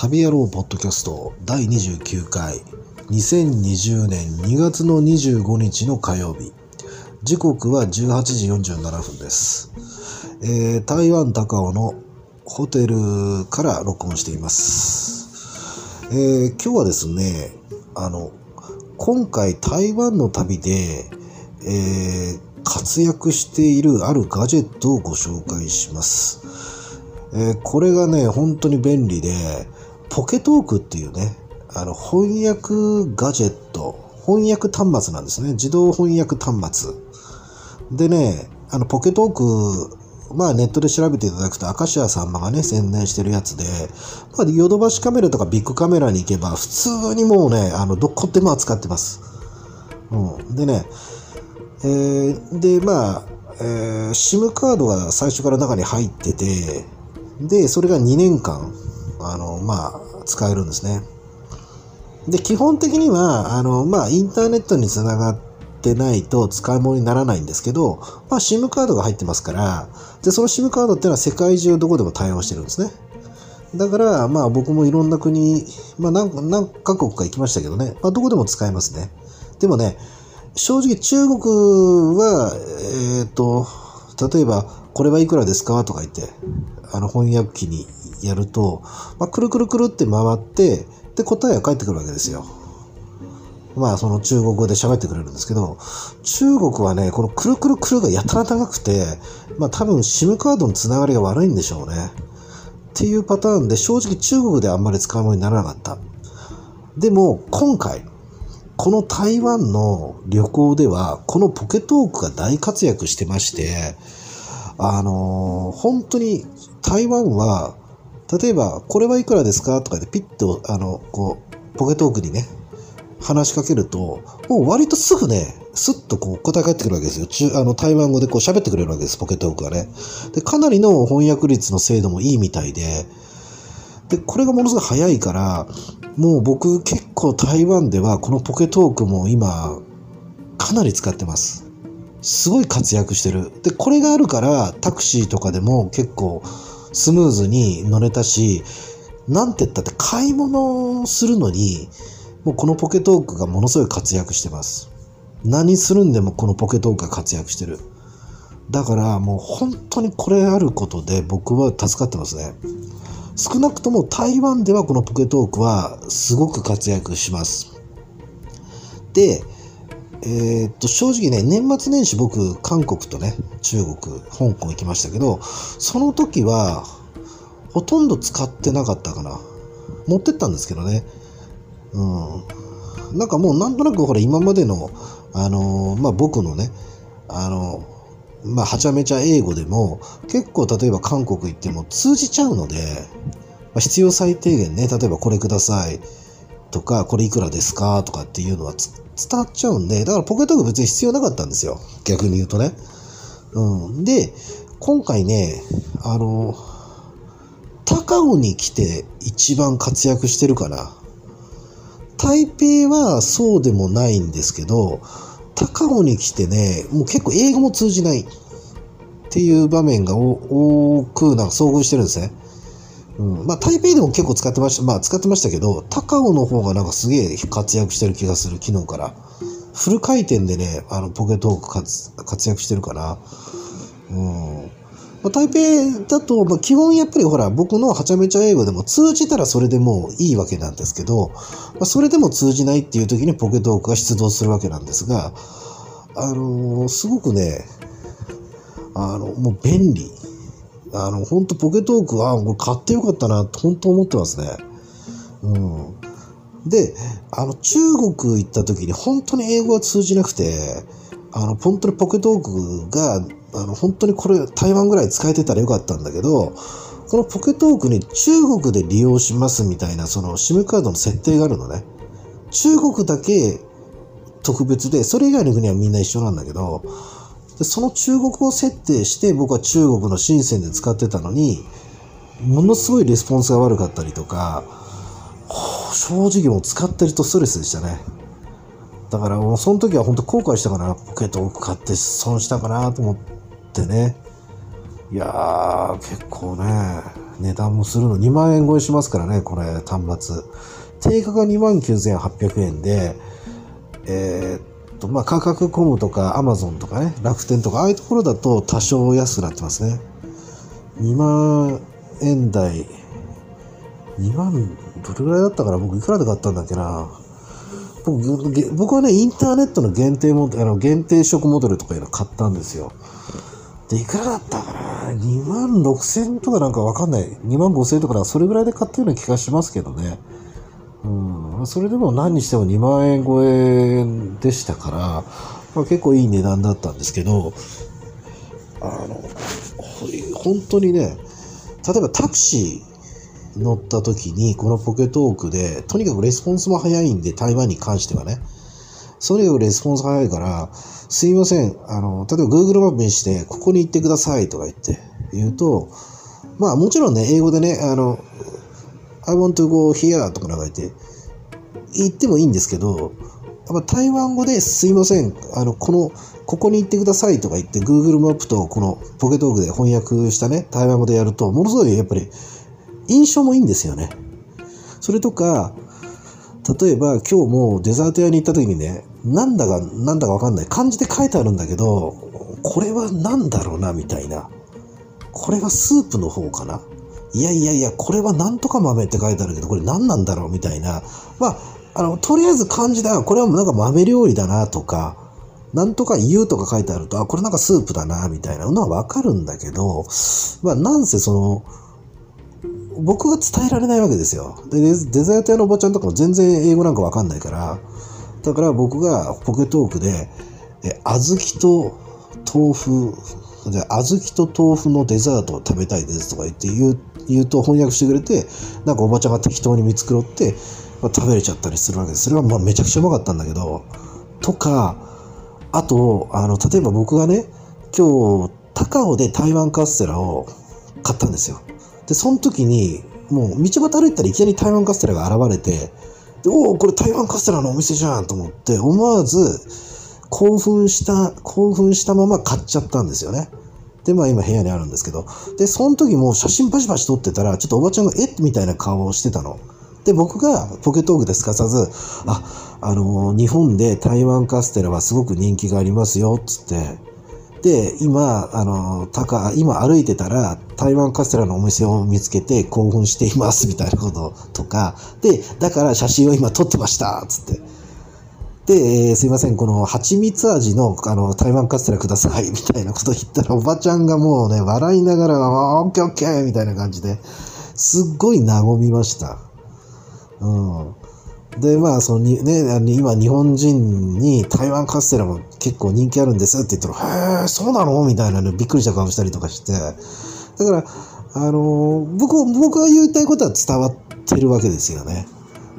旅野郎ポッドキャスト第29回2020年2月の25日の火曜日。時刻は18時47分です、えー台湾高尾のホテルから録音しています、えー今日はですねあの今回台湾の旅で、えー活躍しているあるガジェットをご紹介します。えこれがね、本当に便利で、ポケトークっていうね、あの、翻訳ガジェット、翻訳端末なんですね。自動翻訳端末。でね、あの、ポケトーク、まあネットで調べていただくと、明石家さんまがね、宣伝してるやつで、まあ、ヨドバシカメラとかビッグカメラに行けば、普通にもうね、あの、どこでも扱ってます。うん。でね、えーで、まあ、えー、SIM カードが最初から中に入ってて、で、それが2年間、あの、まあ、使えるんですね。で、基本的には、あの、まあ、インターネットにつながってないと使い物にならないんですけど、まあ、SIM カードが入ってますから、で、その SIM カードっていうのは世界中どこでも対応してるんですね。だから、まあ、僕もいろんな国、まあ、何、何カ国か行きましたけどね、まあ、どこでも使えますね。でもね、正直中国は、えっ、と、例えば、これはいくらですかとか言って、あの翻訳機にやると、まあ、くるくるくるって回って、で、答えが返ってくるわけですよ。まあ、その中国語で喋ってくれるんですけど、中国はね、このくるくるくるがやたら長くて、まあ多分 SIM カードのつながりが悪いんでしょうね。っていうパターンで、正直中国であんまり使うものにならなかった。でも、今回、この台湾の旅行では、このポケトークが大活躍してまして、あのー本当に台湾は、例えば、これはいくらですか？とかでピッと、あの、こう、ポケトークにね、話しかけると、もう割とすぐね、スッとこう答え返ってくるわけですよ。中あの台湾語でこう喋ってくれるわけです、ポケトークがね。で、かなりの翻訳率の精度もいいみたいで、で、これがものすごい早いから、もう僕結構台湾ではこのポケトークも今、かなり使ってます。すごい活躍してる。で、これがあるからタクシーとかでも結構スムーズに乗れたし、なんて言ったって買い物するのに、もうこのポケトークがものすごい活躍してます。何するんでもこのポケトークが活躍してる。だからもう本当にこれあることで僕は助かってますね。少なくとも台湾ではこのポケトークはすごく活躍します。で、えーっと、正直ね、年末年始僕、韓国とね、中国、香港行きましたけど、その時は、ほとんど使ってなかったかな。持ってったんですけどね。うん。なんかもうなんとなくほら今までの、あのーまあ、僕のね、あのまあ、はちゃめちゃ英語でも、結構例えば韓国行っても通じちゃうので、まあ、必要最低限ね、例えばこれくださいとか、これいくらですかとかっていうのは伝わっちゃうんで、だからポケットーク別に必要なかったんですよ。逆に言うとね。うん。で、今回ね、あの、高尾に来て一番活躍してるかな。台北はそうでもないんですけど、高尾に来てね、もう結構英語も通じないっていう場面が多くなんか遭遇してるんですね。うん、まあ台北でも結構使ってました、まあ使ってましたけど、高尾の方がなんかすげえ活躍してる気がする、昨日から。フル回転でね、あのポケトーク活活躍してるかな。うん。まあ、台北だと、まあ、基本やっぱりほら、僕のはちゃめちゃ英語でも通じたらそれでもういいわけなんですけど、まあ、それでも通じないっていう時にポケトークが出動するわけなんですが、あのーすごくね、あの、もう便利。あの、本当ポケトークは、これ買ってよかったな、本当思ってますね。うん。で、あの、中国行った時に本当に英語が通じなくて、あの、本当にポケトークが、あの、本当にこれ台湾ぐらい使えてたらよかったんだけど、このポケトークに中国で利用しますみたいな、その SIM カードの設定があるのね。中国だけ特別で、それ以外の国はみんな一緒なんだけど、でその中国語設定して僕は中国の深センで使ってたのに、ものすごいレスポンスが悪かったりとか、正直もう使ってるとストレスでしたね。だからもうその時は本当後悔したかな。ポケット多く買って損したかなと思ってね。いやー、結構ね、値段もするの2万円超えしますからね、これ、端末。定価が2万9800円で、えー、と、まあ、価格コムとかアマゾンとかね、楽天とか、ああいうところだと多少安くなってますね。2万円台、2万、どれぐらいだったかな？僕いくらで買ったんだっけな？僕僕はね、インターネットの限定モデル、あの限定色モデルとかいうの買ったんですよ。で、いくらだったかな ?2 万6千とかなんかわかんない。2万5千とかそれぐらいで買ったような気がしますけどね。それでも何にしても2万円超えでしたから、まあ、結構いい値段だったんですけど、あの、本当にね、例えばタクシー乗った時にこのポケトークで、とにかくレスポンスも早いんで、台湾に関してはね。とにかくレスポンス早いから、すいません、あの、例えば Google マップにして、ここに行ってくださいとか言って、言うと、まあもちろんね、英語でね、あの、I want to go here とかなんか言って、言ってもいいんですけど、やっぱ台湾語ですいません、あの、この、ここに行ってくださいとか言って Google マップとこのポケトークで翻訳したね、台湾語でやると、ものすごいやっぱり印象もいいんですよね。それとか、例えば今日もデザート屋に行った時にね、なんだかなんだかわかんない。漢字で書いてあるんだけど、これは何だろうな、みたいな。これがスープの方かないやいやいや、これはなんとか豆って書いてあるけど、これ何なんだろうみたいな。まあ、あの、とりあえず漢字だ。これはなんか豆料理だなとか、なんとか言うとか書いてあると、あ、これなんかスープだな、みたいなのはわかるんだけど、まあ、なんせその、僕が伝えられないわけですよ。で、デザート屋のおばちゃんとかも全然英語なんかわかんないから、だから僕がポケトークで、え、小豆と豆腐、で、小豆と豆腐のデザートを食べたいですとか言って言う、言うと翻訳してくれて、なんかおばちゃんが適当に見繕って、まあ、食べれちゃったりするわけです。それはまあめちゃくちゃうまかったんだけど、とか、あと、あの、例えば僕がね、今日、高尾で台湾カステラを買ったんですよ。で、その時に、もう道端歩いたらいきなり台湾カステラが現れて、でおお、これ台湾カステラのお店じゃんと思って、思わず興奮した、興奮したまま買っちゃったんですよね。で、まあ今部屋にあるんですけど。で、その時も写真バシバシ撮ってたら、ちょっとおばちゃんがえっ？みたいな顔をしてたの。で、僕がポケトークですかさず、あ、あのー、日本で台湾カステラはすごく人気がありますよ、つって、で、今、あの、高、今歩いてたら、台湾カステラのお店を見つけて興奮しています、みたいなこととか、で、だから写真を今撮ってました、つって。で、えー、すいません、この蜂蜜味のあの台湾カステラください、みたいなこと言ったら、おばちゃんがもうね、笑いながら、オッケーオッケーみたいな感じで、すっごい和みました。うん。で、まあ、そのに、ね、今日本人に台湾カステラも結構人気あるんですって言ったら、へえ、そうなの？みたいなのびっくりした顔したりとかして。だから、あの僕、僕が言いたいことは伝わってるわけですよね。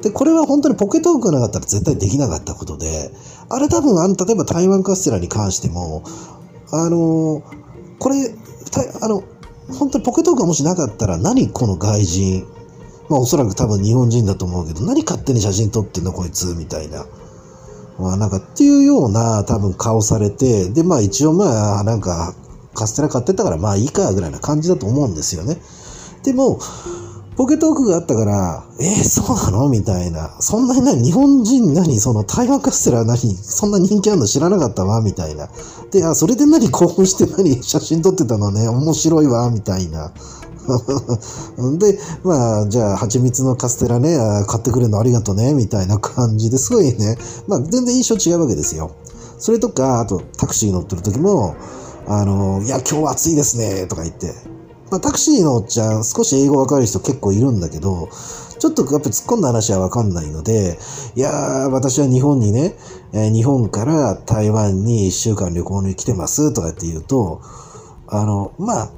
で、これは本当にポケトークなかったら絶対できなかったことで、あれ多分、あの、例えば台湾カステラに関しても、あのこれ、たあの、本当にポケトークがもしなかったら何この外人まあおそらく多分日本人だと思うけど、何勝手に写真撮ってんのこいつみたいな。まあなんかっていうような多分顔されて、でまあ一応まあなんかカステラ買ってたからまあいいかぐらいな感じだと思うんですよね。でも、ポケトークがあったから、えー、そうなのみたいな。そんなに何日本人何その台湾カステラ何そんな人気あるの知らなかったわみたいな。で、あ、それで何興奮して何写真撮ってたのね面白いわみたいな。で、まあ、じゃあ、蜂蜜のカステラね、買ってくれるのありがとね、みたいな感じですごいね、まあ、全然印象違うわけですよ。それとか、あと、タクシー乗ってる時も、あの、いや、今日暑いですね、とか言って。まあ、タクシーのおっちゃん、少し英語わかる人結構いるんだけど、ちょっとやっぱ突っ込んだ話はわかんないので、いやー、私は日本にね、え、日本から台湾に一週間旅行に来てますとかって言うと、あの、まあ、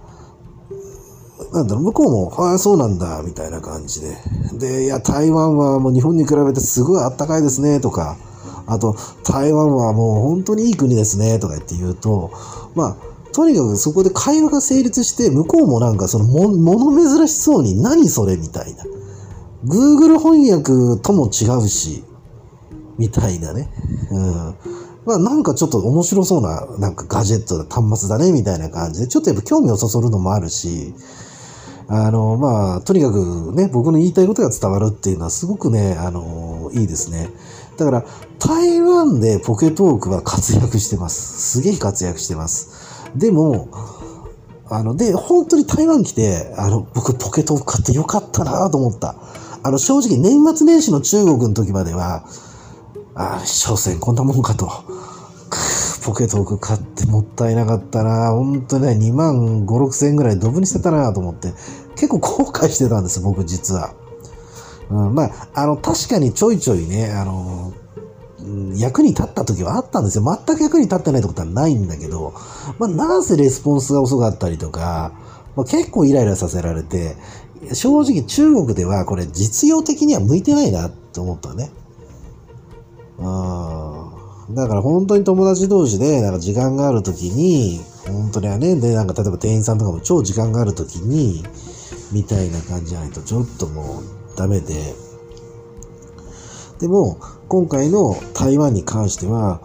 なんだろう、向こうも、ああ、そうなんだ、みたいな感じで。で、いや、台湾はもう日本に比べてすごいあったかいですね、とか、あと、台湾はもう本当にいい国ですね、とか言って言うと、まあ、とにかくそこで会話が成立して、向こうもなんかそのも、物珍しそうに、何それみたいな。Google 翻訳とも違うし、みたいなね。うん。まあなんかちょっと面白そうな、なんかガジェットだ、端末だね、みたいな感じで、ちょっとやっぱ興味をそそるのもあるし、あの、まあ、とにかくね、僕の言いたいことが伝わるっていうのはすごくね、あの、いいですね。だから、台湾でポケトークは活躍してます。すげえ活躍してます。でも、あの、で、本当に台湾来て、あの、僕ポケトーク買ってよかったなと思った。あの、正直年末年始の中国の時までは、ああ、所詮こんなもんかと。ポケトーク買ってもったいなかったな。本当にね、2万5、6千円ぐらいドブに捨てたなと思って、結構後悔してたんです、僕実は。うん、まあ、あの、確かにちょいちょいね、あの、役に立った時はあったんですよ。全く役に立ってないってことはないんだけど、まあ、なんせレスポンスが遅かったりとか、まあ、結構イライラさせられて、正直中国ではこれ実用的には向いてないなって思ったね。うん。だから本当に友達同士でなんか時間がある時に、本当にはね、で、なんか例えば店員さんとかも超時間がある時に、みたいな感じじゃないとちょっともうダメで、でも、今回の台湾に関しては、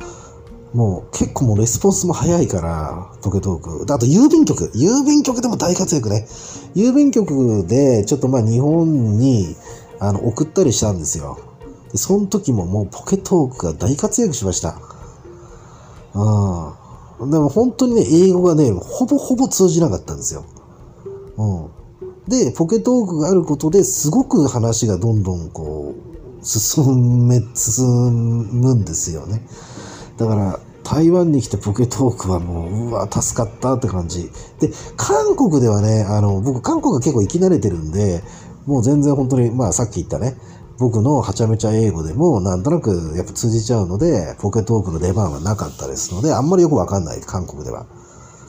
もう結構もうレスポンスも早いから、ポケトーク。あと郵便局。郵便局でも大活躍ね。郵便局でちょっとまあ日本にあの送ったりしたんですよ。その時ももうポケトークが大活躍しました。うん。でも本当にね、英語がね、ほぼほぼ通じなかったんですよ。うん。で、ポケトークがあることですごく話がどんどんこう、進め、進むんですよね。だから、台湾に来てポケトークはもう、うわ、助かったって感じ。で、韓国ではね、あの、僕、韓国が結構生き慣れてるんで、もう全然本当に、まあさっき言ったね、僕のはちゃめちゃ英語でもなんとなくやっぱ通じちゃうので、ポケトークの出番はなかったですので、あんまりよくわかんない、韓国では。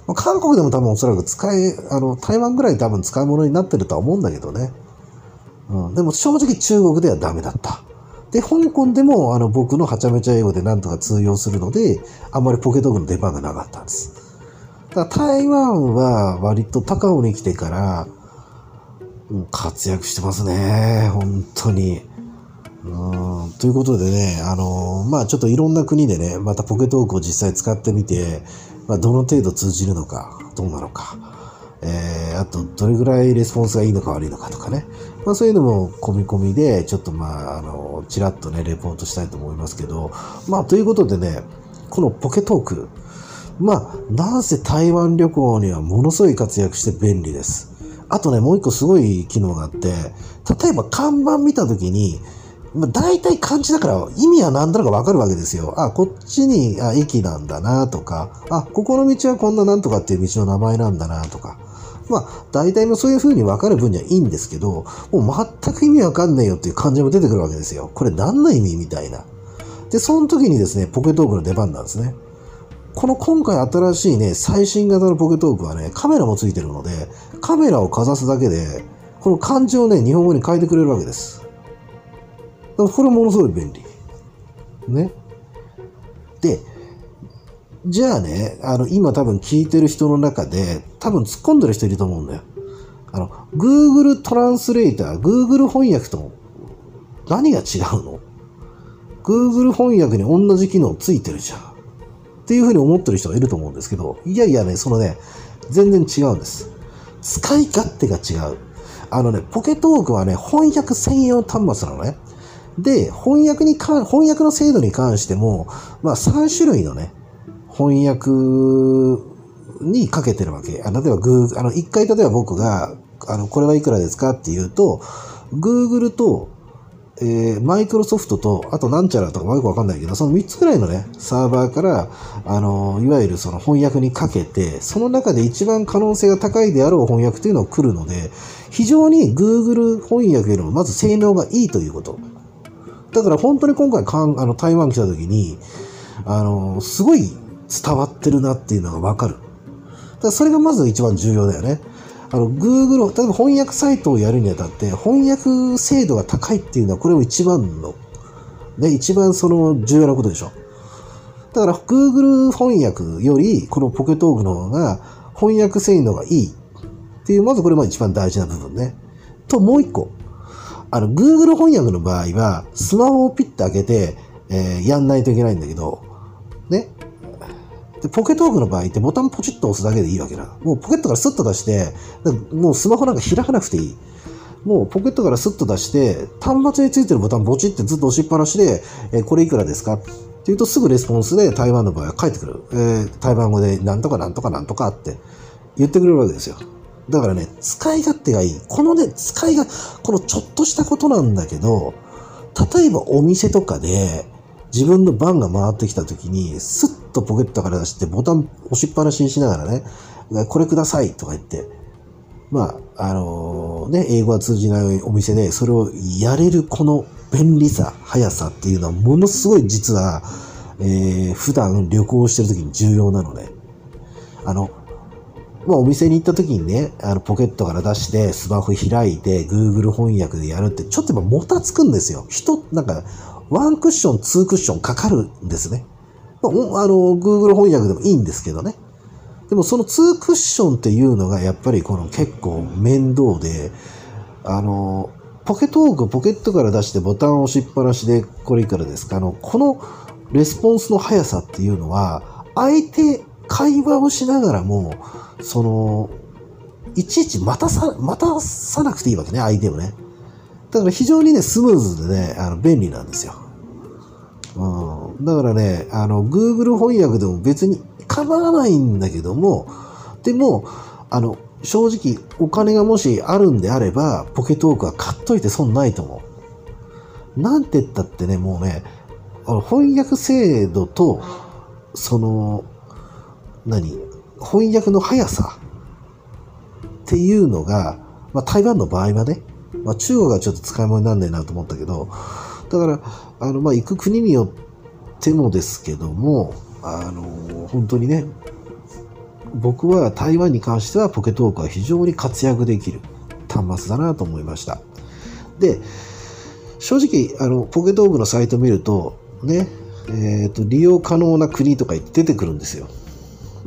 まあ、韓国でも多分おそらく使い、あの、台湾ぐらい多分使い物になってるとは思うんだけどね。うん。でも正直中国ではダメだった。で、香港でもあの僕のはちゃめちゃ英語でなんとか通用するので、あんまりポケトークの出番がなかったんです。だから台湾は割と高尾に来てから、活躍してますね。本当に。うんということでね、あのまあちょっといろんな国でね、またポケトークを実際使ってみて、まあ、どの程度通じるのか、どうなのか。えー、あと、どれぐらいレスポンスがいいのか悪いのかとかね。まあそういうのも込み込みで、ちょっとまあ、あの、ちらっとね、レポートしたいと思いますけど、まあということでね、このポケトーク、まあ、なんせ台湾旅行にはものすごい活躍して便利です。あとね、もう一個すごい機能があって、例えば看板見たときに、まあ、大体漢字だから意味は何となくわかるわけですよ。あ、こっちにあ駅なんだなとか、あ、ここの道はこんななんとかっていう道の名前なんだなとか。まあ、大体もそういう風に分かる分にはいいんですけど、もう全く意味わかんないよっていう感じも出てくるわけですよ。これ何の意味みたいな。で、その時にですね、ポケトークの出番なんですね。この今回新しいね、最新型のポケトークはね、カメラもついてるので、カメラをかざすだけで、この漢字をね、日本語に変えてくれるわけです。これものすごい便利。ね。で、じゃあね、あの、今多分聞いてる人の中で、多分突っ込んでる人いると思うんだよ。あの、Google トランスレーター、Google 翻訳と何が違うの ?Google 翻訳に同じ機能ついてるじゃん。っていうふうに思ってる人がいると思うんですけど、いやいやね、そのね、全然違うんです。使い勝手が違う。あのね、ポケトークはね、翻訳専用端末なのね。で、翻訳に関、翻訳の精度に関しても、まあ3種類のね、翻訳にかけてるわけ。あ例えば、グー、あの、一回例えば僕が、あの、これはいくらですかって言うと、Google と、えー、マイクロソフトと、あとなんちゃらとかよくわかんないけど、その3つくらいのね、サーバーから、あの、いわゆるその翻訳にかけて、その中で一番可能性が高いであろう翻訳というのを来るので、非常に Google 翻訳よりもまず性能がいいということ。だから本当に今回かんあの台湾来た時に、あの、すごい伝わってるなっていうのがわかる。だからそれがまず一番重要だよね。あの、Google、例えば翻訳サイトをやるにあたって、翻訳精度が高いっていうのは、これを一番の、ね、一番その重要なことでしょ。だから、Google 翻訳より、このポケトークの方が、翻訳性能がいいっていう、まずこれも一番大事な部分ね。と、もう一個。あの、Google 翻訳の場合は、スマホをピッと開けて、えー、やんないといけないんだけど、ね。で、ポケトークの場合ってボタンポチッと押すだけでいいわけだ。もうポケットからスッと出して、もうスマホなんか開かなくていい。もうポケットからスッと出して、端末についてるボタンポチってずっと押しっぱなしで、えー、これいくらですか？って言うとすぐレスポンスで台湾の場合は返ってくる。えー、台湾語でなんとかなんとかなんとかって言ってくれるわけですよ。だからね、使い勝手がいい。このね、使いが、このちょっとしたことなんだけど、例えばお店とかで自分の番が回ってきた時に、スッとポケットから出してボタン押しっぱなしにしながらね、これくださいとか言って、まあ、あのー、ね、英語が通じないお店でそれをやれるこの便利さ、速さっていうのはものすごい実は、えー、普段旅行してる時に重要なので、あの、まあ、お店に行った時にね、あの、ポケットから出して、スマホ開いて、Google 翻訳でやるって、ちょっとやっぱもたつくんですよ。人、なんか、ワンクッション、ツークッションかかるんですね。まあ、あの、Google 翻訳でもいいんですけどね。でもそのツークッションっていうのがやっぱりこの結構面倒で、あの、ポケトークポケットから出してボタン押しっぱなしでこれいくらですか？あの、このレスポンスの速さっていうのは、相手、会話をしながらも、その、いちいち待たさ、待たさなくていいわけね、相手をね。だから非常にね、スムーズでね、あの、便利なんですよ。うん。だからね、あの、Google 翻訳でも別に構わないんだけども、でも、あの、正直お金がもしあるんであれば、ポケトークは買っといて損ないと思う。なんて言ったってね、もうね、あの翻訳制度と、その、何？翻訳の速さっていうのが、まあ、台湾の場合はね、まあ、中国はちょっと使い物になんねえなと思ったけど、だから、あの、まあ、行く国によってもですけども、あの、本当にね、僕は台湾に関してはポケトークは非常に活躍できる端末だなと思いました。で、正直、あの、ポケトークのサイト見ると、ね、えっ、ー、と、利用可能な国とか出てくるんですよ。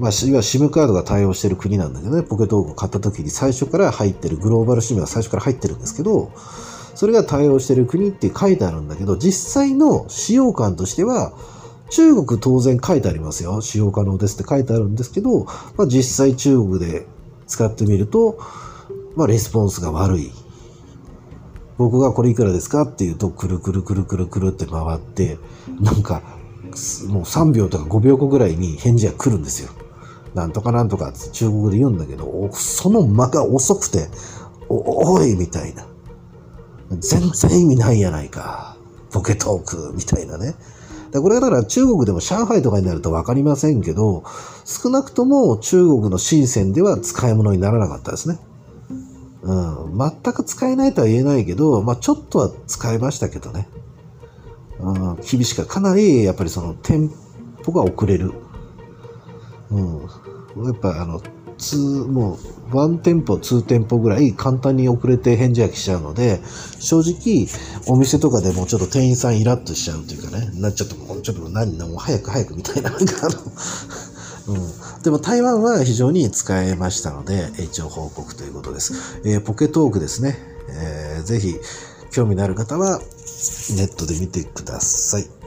まあ、要は SIM カードが対応してる国なんだけどね、ポケトークを買った時に最初から入ってる、グローバル SIM が最初から入ってるんですけど、それが対応してる国って書いてあるんだけど、実際の使用感としては、中国当然書いてありますよ。使用可能ですって書いてあるんですけど、まあ、実際中国で使ってみると、まあ、レスポンスが悪い。僕がこれいくらですかって言うと、くるくるくるくるくるって回って、なんか、もう3秒とか5秒後ぐらいに返事が来るんですよ。なんとかなんとかって中国で言うんだけど、その間が遅くて、お、おいみたいな。全然意味ないやないか。ポケトークみたいなね。これはだから中国でも上海とかになるとわかりませんけど、少なくとも中国の深センでは使い物にならなかったですね。うん。全く使えないとは言えないけど、まあちょっとは使えましたけどね。うん。厳しかかなりやっぱりそのテンポが遅れる。うん。やっぱあの、もう、ワンテンポ、ツーテンポぐらい簡単に遅れて返事が来ちゃうので、正直、お店とかでもちょっと店員さんイラッとしちゃうというかね、なちゃっと、もうちょっと何、もう早く早くみたいな、うん。でも台湾は非常に使えましたので、一応報告ということです。えー、ポケトークですね。えー、ぜひ、興味のある方は、ネットで見てください。